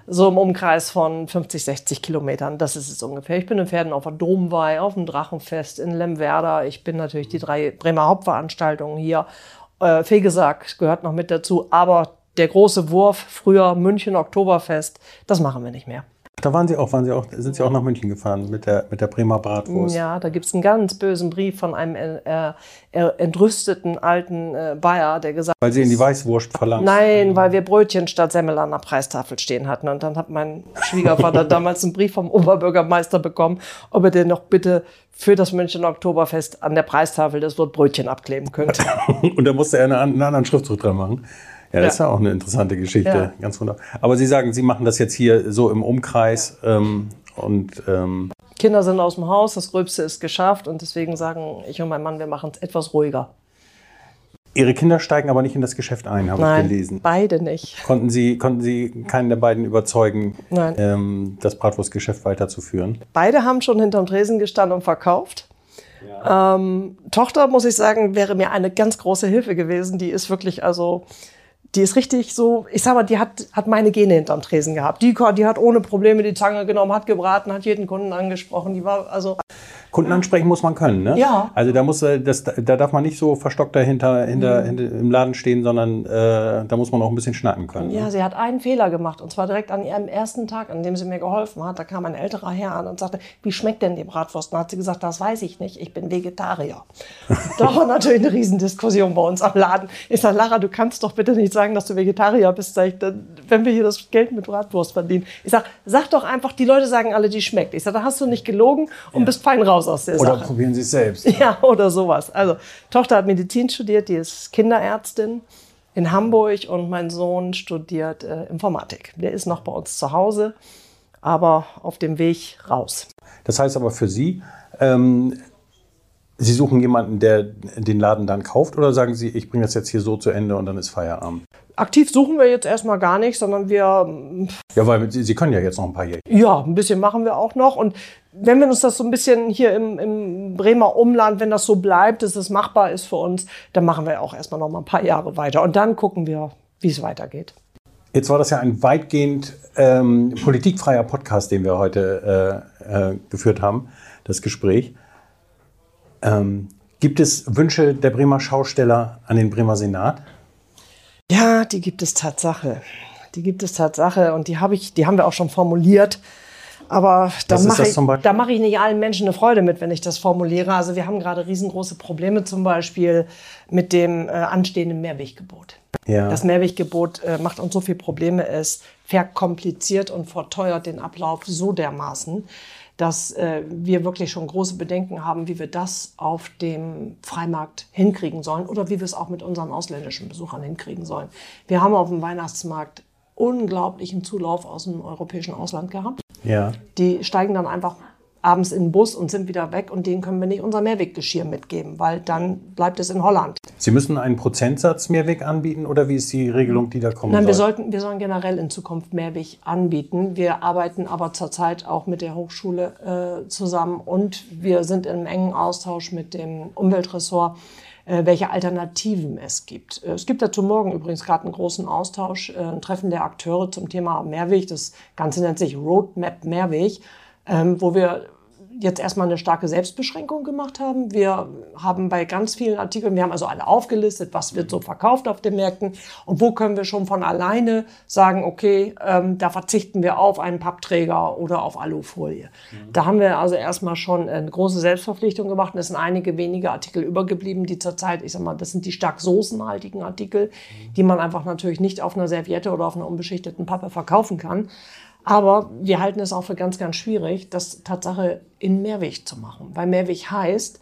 Speaker 3: so im Umkreis von 50, 60 Kilometern. Das ist es ungefähr. Ich bin in Pferden auf der Domweih, auf dem Drachenfest in Lemwerder. Ich bin natürlich die drei Bremer Hauptveranstaltungen hier. Äh, Fegesack gehört noch mit dazu. Aber der große Wurf, früher München Oktoberfest, das machen wir nicht mehr.
Speaker 2: Da waren Sie auch, waren Sie auch, sind Sie auch nach München gefahren mit der, mit der Bremer Bratwurst?
Speaker 3: Ja, da gibt es einen ganz bösen Brief von einem äh, entrüsteten alten äh, Bayer, der gesagt
Speaker 2: Weil Sie in die Weißwurst verlangt
Speaker 3: Nein, weil wir Brötchen statt Semmel an der Preistafel stehen hatten. Und dann hat mein Schwiegervater damals einen Brief vom Oberbürgermeister bekommen, ob er denn noch bitte für das München Oktoberfest an der Preistafel das Wort Brötchen abkleben könnte.
Speaker 2: Und da musste er einen, einen anderen Schriftzug dran machen. Ja, das ja. ist ja auch eine interessante Geschichte. Ja. Ganz wunderbar. Aber Sie sagen, Sie machen das jetzt hier so im Umkreis ähm, und ähm
Speaker 3: Kinder sind aus dem Haus, das Gröbste ist geschafft und deswegen sagen ich und mein Mann, wir machen es etwas ruhiger.
Speaker 2: Ihre Kinder steigen aber nicht in das Geschäft ein, habe
Speaker 3: Nein,
Speaker 2: ich gelesen.
Speaker 3: Beide nicht.
Speaker 2: Konnten Sie, konnten Sie keinen der beiden überzeugen, ähm, das Bratwurstgeschäft weiterzuführen?
Speaker 3: Beide haben schon hinterm Tresen gestanden und verkauft. Ja. Ähm, Tochter, muss ich sagen, wäre mir eine ganz große Hilfe gewesen. Die ist wirklich also die ist richtig so, ich sag mal, die hat, hat meine Gene hinterm Tresen gehabt. Die, die hat ohne Probleme die Zange genommen, hat gebraten, hat jeden Kunden angesprochen. Die war also.
Speaker 2: Kunden ansprechen muss man können, ne?
Speaker 3: Ja.
Speaker 2: Also da muss äh, das, da darf man nicht so verstockt dahinter hinter, mhm. hinter im Laden stehen, sondern äh, da muss man auch ein bisschen schnacken können.
Speaker 3: Ja, ne? sie hat einen Fehler gemacht und zwar direkt an ihrem ersten Tag, an dem sie mir geholfen hat. Da kam ein älterer Herr an und sagte, wie schmeckt denn die Bratwurst? Und hat sie gesagt, das weiß ich nicht, ich bin Vegetarier. da war natürlich eine Riesendiskussion bei uns am Laden. Ich sage, Lara, du kannst doch bitte nicht sagen, dass du Vegetarier bist, ich, wenn wir hier das Geld mit Bratwurst verdienen. Ich sage, sag doch einfach, die Leute sagen alle, die schmeckt. Ich sage, da hast du nicht gelogen und ja. bist fein raus raus aus der
Speaker 2: oder
Speaker 3: Sache.
Speaker 2: Oder probieren Sie es selbst.
Speaker 3: Ja, oder sowas. Also, Tochter hat Medizin studiert, die ist Kinderärztin in Hamburg und mein Sohn studiert äh, Informatik. Der ist noch bei uns zu Hause, aber auf dem Weg raus.
Speaker 2: Das heißt aber für Sie, ähm, Sie suchen jemanden, der den Laden dann kauft oder sagen Sie, ich bringe das jetzt hier so zu Ende und dann ist Feierabend?
Speaker 3: Aktiv suchen wir jetzt erstmal gar nicht, sondern wir.
Speaker 2: Ja, weil Sie können ja jetzt noch ein paar Jährchen.
Speaker 3: Ja, ein bisschen machen wir auch noch. Und wenn wir uns das so ein bisschen hier im, im Bremer Umland, wenn das so bleibt, dass es machbar ist für uns, dann machen wir auch erstmal noch mal ein paar Jahre weiter. Und dann gucken wir, wie es weitergeht.
Speaker 2: Jetzt war das ja ein weitgehend ähm, politikfreier Podcast, den wir heute äh, äh, geführt haben, das Gespräch. Ähm, gibt es Wünsche der Bremer Schausteller an den Bremer Senat?
Speaker 3: Ja, die gibt es Tatsache. Die gibt es Tatsache und die habe ich, die haben wir auch schon formuliert. Aber da mache ich, da mache ich nicht allen Menschen eine Freude mit, wenn ich das formuliere. Also wir haben gerade riesengroße Probleme zum Beispiel mit dem äh, anstehenden Mehrweggebot.
Speaker 2: Ja.
Speaker 3: Das Mehrweggebot äh, macht uns so viele Probleme, es verkompliziert und verteuert den Ablauf so dermaßen, dass äh, wir wirklich schon große Bedenken haben, wie wir das auf dem Freimarkt hinkriegen sollen oder wie wir es auch mit unseren ausländischen Besuchern hinkriegen sollen. Wir haben auf dem Weihnachtsmarkt unglaublichen Zulauf aus dem europäischen Ausland gehabt.
Speaker 2: Ja.
Speaker 3: Die steigen dann einfach abends in den Bus und sind wieder weg und denen können wir nicht unser Mehrweggeschirr mitgeben, weil dann bleibt es in Holland.
Speaker 2: Sie müssen einen Prozentsatz Mehrweg anbieten oder wie ist die Regelung, die da kommen
Speaker 3: Nein, wir,
Speaker 2: soll?
Speaker 3: sollten, wir sollen generell in Zukunft Mehrweg anbieten. Wir arbeiten aber zurzeit auch mit der Hochschule äh, zusammen und wir sind im engen Austausch mit dem Umweltressort, äh, welche Alternativen es gibt. Äh, Es gibt dazu morgen übrigens gerade einen großen Austausch, äh, ein Treffen der Akteure zum Thema Mehrweg. Das Ganze nennt sich Roadmap Mehrweg, ähm, wo wir jetzt erstmal eine starke Selbstbeschränkung gemacht haben. Wir haben bei ganz vielen Artikeln, wir haben also alle aufgelistet, was wird so verkauft auf den Märkten und wo können wir schon von alleine sagen, okay, ähm, da verzichten wir auf einen Pappträger oder auf Alufolie. Da haben wir also erstmal schon eine große Selbstverpflichtung gemacht und es sind einige wenige Artikel übergeblieben, die zurzeit, ich sag mal, das sind die stark soßenhaltigen Artikel, die man einfach natürlich nicht auf einer Serviette oder auf einer unbeschichteten Pappe verkaufen kann. Aber wir halten es auch für ganz, ganz schwierig, das Tatsache in Mehrweg zu machen. Weil Mehrweg heißt,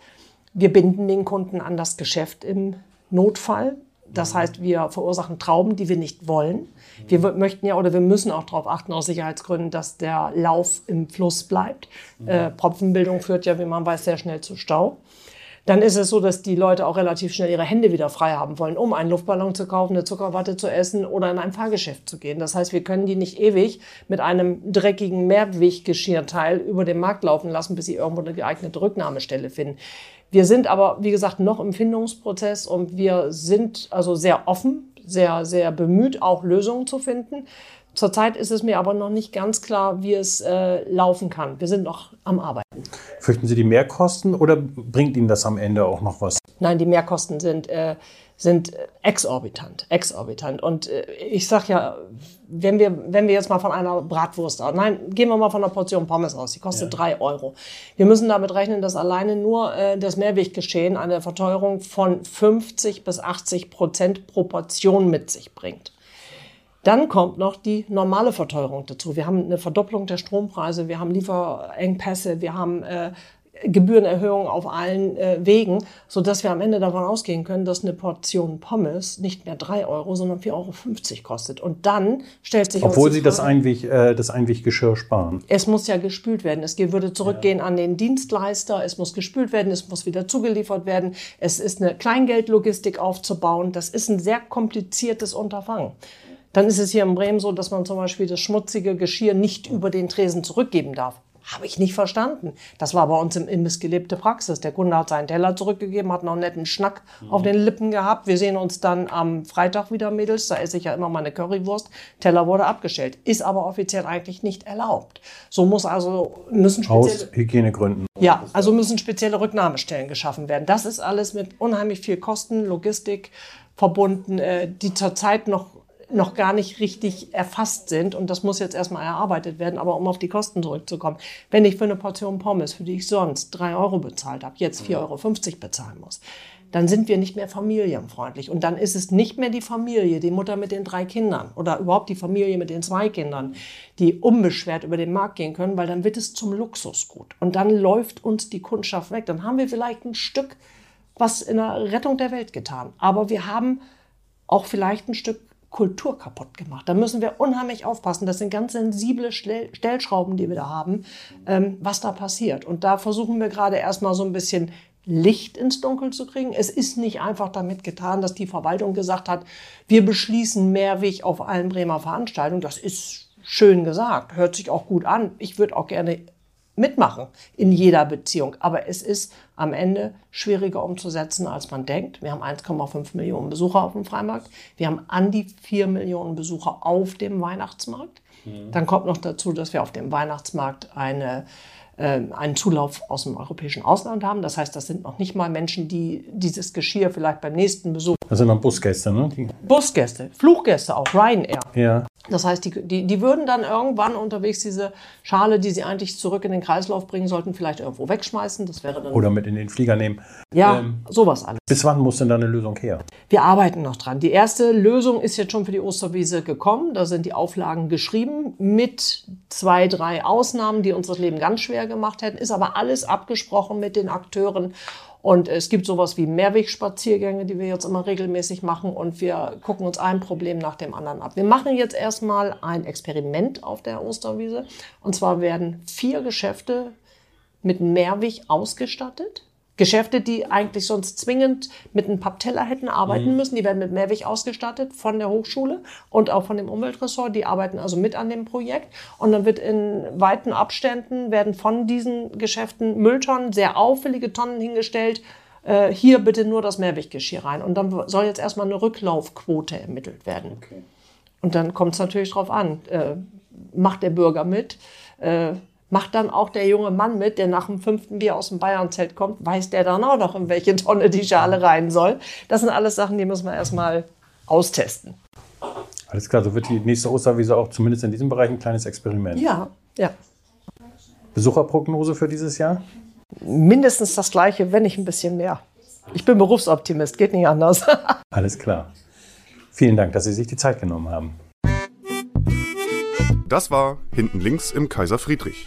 Speaker 3: wir binden den Kunden an das Geschäft im Notfall. Das heißt, wir verursachen Trauben, die wir nicht wollen. Wir w- möchten ja oder wir müssen auch darauf achten, aus Sicherheitsgründen, dass der Lauf im Fluss bleibt. Äh, Propfenbildung führt ja, wie man weiß, sehr schnell zu Stau. Dann ist es so, dass die Leute auch relativ schnell ihre Hände wieder frei haben wollen, um einen Luftballon zu kaufen, eine Zuckerwatte zu essen oder in ein Fahrgeschäft zu gehen. Das heißt, wir können die nicht ewig mit einem dreckigen Mehrweggeschirrteil über den Markt laufen lassen, bis sie irgendwo eine geeignete Rücknahmestelle finden. Wir sind aber, wie gesagt, noch im Findungsprozess und wir sind also sehr offen, sehr, sehr bemüht, auch Lösungen zu finden. Zurzeit ist es mir aber noch nicht ganz klar, wie es äh, laufen kann. Wir sind noch am Arbeiten.
Speaker 2: Fürchten Sie die Mehrkosten oder bringt Ihnen das am Ende auch noch was?
Speaker 3: Nein, die Mehrkosten sind, äh, sind exorbitant, exorbitant. Und äh, ich sag ja, wenn wir, wenn wir jetzt mal von einer Bratwurst aus, nein, gehen wir mal von einer Portion Pommes aus, die kostet drei Euro. Wir müssen damit rechnen, dass alleine nur äh, das Mehrweggeschehen eine Verteuerung von 50 bis 80 Prozent pro Portion mit sich bringt. Dann kommt noch die normale Verteuerung dazu. Wir haben eine Verdopplung der Strompreise, wir haben Lieferengpässe, wir haben äh, Gebührenerhöhungen auf allen äh, Wegen, sodass wir am Ende davon ausgehen können, dass eine Portion Pommes nicht mehr 3 Euro, sondern 4,50 Euro kostet. Und dann stellt sich
Speaker 2: Obwohl Sie das,
Speaker 3: Frage-
Speaker 2: Einweg, äh, das Einweggeschirr sparen.
Speaker 3: es muss ja gespült werden. Es würde zurückgehen an den Dienstleister. Es muss gespült werden. Es muss wieder zugeliefert werden. Es ist eine Kleingeldlogistik aufzubauen. Das ist ein sehr kompliziertes Unterfangen. Dann ist es hier in Bremen so, dass man zum Beispiel das schmutzige Geschirr nicht über den Tresen zurückgeben darf. Habe ich nicht verstanden. Das war bei uns im Imbiss gelebte Praxis. Der Kunde hat seinen Teller zurückgegeben, hat noch einen netten Schnack auf den Lippen gehabt. Wir sehen uns dann am Freitag wieder, Mädels. Da esse ich ja immer meine Currywurst. Teller wurde abgestellt. Ist aber offiziell eigentlich nicht erlaubt. So muss also, müssen spezielle,
Speaker 2: Aus Hygienegründen.
Speaker 3: ja, also müssen spezielle Rücknahmestellen geschaffen werden. Das ist alles mit unheimlich viel Kosten, Logistik verbunden, äh, die zurzeit noch noch gar nicht richtig erfasst sind und das muss jetzt erstmal erarbeitet werden, aber um auf die Kosten zurückzukommen. Wenn ich für eine Portion Pommes, für die ich sonst drei Euro bezahlt habe, jetzt 4,50 Euro bezahlen muss, dann sind wir nicht mehr familienfreundlich. Und dann ist es nicht mehr die Familie, die Mutter mit den drei Kindern oder überhaupt die Familie mit den zwei Kindern, die unbeschwert über den Markt gehen können, weil dann wird es zum Luxusgut. Und dann läuft uns die Kundschaft weg. Dann haben wir vielleicht ein Stück was in der Rettung der Welt getan. Aber wir haben auch vielleicht ein Stück Kultur kaputt gemacht. Da müssen wir unheimlich aufpassen. Das sind ganz sensible Stell Stellschrauben, die wir da haben, ähm, was da passiert. Und da versuchen wir gerade erstmal so ein bisschen Licht ins Dunkel zu kriegen. Es ist nicht einfach damit getan, dass die Verwaltung gesagt hat, wir beschließen Mehrweg auf allen Bremer Veranstaltungen. Das ist schön gesagt, hört sich auch gut an. Ich würde auch gerne mitmachen in jeder Beziehung. Aber es ist am Ende schwieriger umzusetzen, als man denkt. Wir haben 1,5 Millionen Besucher auf dem Freimarkt. Wir haben an die 4 Millionen Besucher auf dem Weihnachtsmarkt. Dann kommt noch dazu, dass wir auf dem Weihnachtsmarkt eine, äh, einen Zulauf aus dem europäischen Ausland haben. Das heißt, das sind noch nicht mal Menschen, die dieses Geschirr vielleicht beim nächsten Besuch,
Speaker 2: Das sind dann Busgäste, ne? Die,
Speaker 3: Busgäste, Fluggäste, auch Ryanair,
Speaker 2: ja.
Speaker 3: Das heißt, die, die, die würden dann irgendwann unterwegs diese Schale, die sie eigentlich zurück in den Kreislauf bringen sollten, vielleicht irgendwo wegschmeißen. Das wäre dann.
Speaker 2: Oder mit in den Flieger nehmen.
Speaker 3: Ja, ähm, sowas alles.
Speaker 2: Bis wann muss denn da eine Lösung her?
Speaker 3: Wir arbeiten noch dran. Die erste Lösung ist jetzt schon für die Osterwiese gekommen. Da sind die Auflagen geschrieben mit zwei, drei Ausnahmen, die uns das Leben ganz schwer gemacht hätten. Ist aber alles abgesprochen mit den Akteuren. Und es gibt sowas wie Mehrwegspaziergänge, die wir jetzt immer regelmäßig machen. Und wir gucken uns ein Problem nach dem anderen ab. Wir machen jetzt erstmal ein Experiment auf der Osterwiese. Und zwar werden vier Geschäfte mit Mehrweg ausgestattet. Geschäfte, die eigentlich sonst zwingend mit einem Pappteller hätten arbeiten mhm. müssen, die werden mit Mehrweg ausgestattet von der Hochschule und auch von dem Umweltressort. Die arbeiten also mit an dem Projekt. Und dann wird in weiten Abständen werden von diesen Geschäften Mülltonnen, sehr auffällige Tonnen hingestellt. Äh, hier bitte nur das Mehrweggeschirr rein. Und dann soll jetzt erstmal eine Rücklaufquote ermittelt werden. Okay. Und dann kommt es natürlich drauf an. Äh, macht der Bürger mit? Äh, macht dann auch der junge Mann mit, der nach dem fünften Bier aus dem Bayernzelt kommt, weiß der dann auch noch, in welche Tonne die Schale rein soll. Das sind alles Sachen, die müssen wir erstmal austesten.
Speaker 2: Alles klar, so wird die nächste Osterwiese auch zumindest in diesem Bereich ein kleines Experiment.
Speaker 3: Ja, ja.
Speaker 2: Besucherprognose für dieses Jahr?
Speaker 3: Mindestens das gleiche, wenn nicht ein bisschen mehr. Ich bin Berufsoptimist, geht nicht anders.
Speaker 2: Alles klar. Vielen Dank, dass Sie sich die Zeit genommen haben.
Speaker 1: Das war Hinten links im Kaiser Friedrich,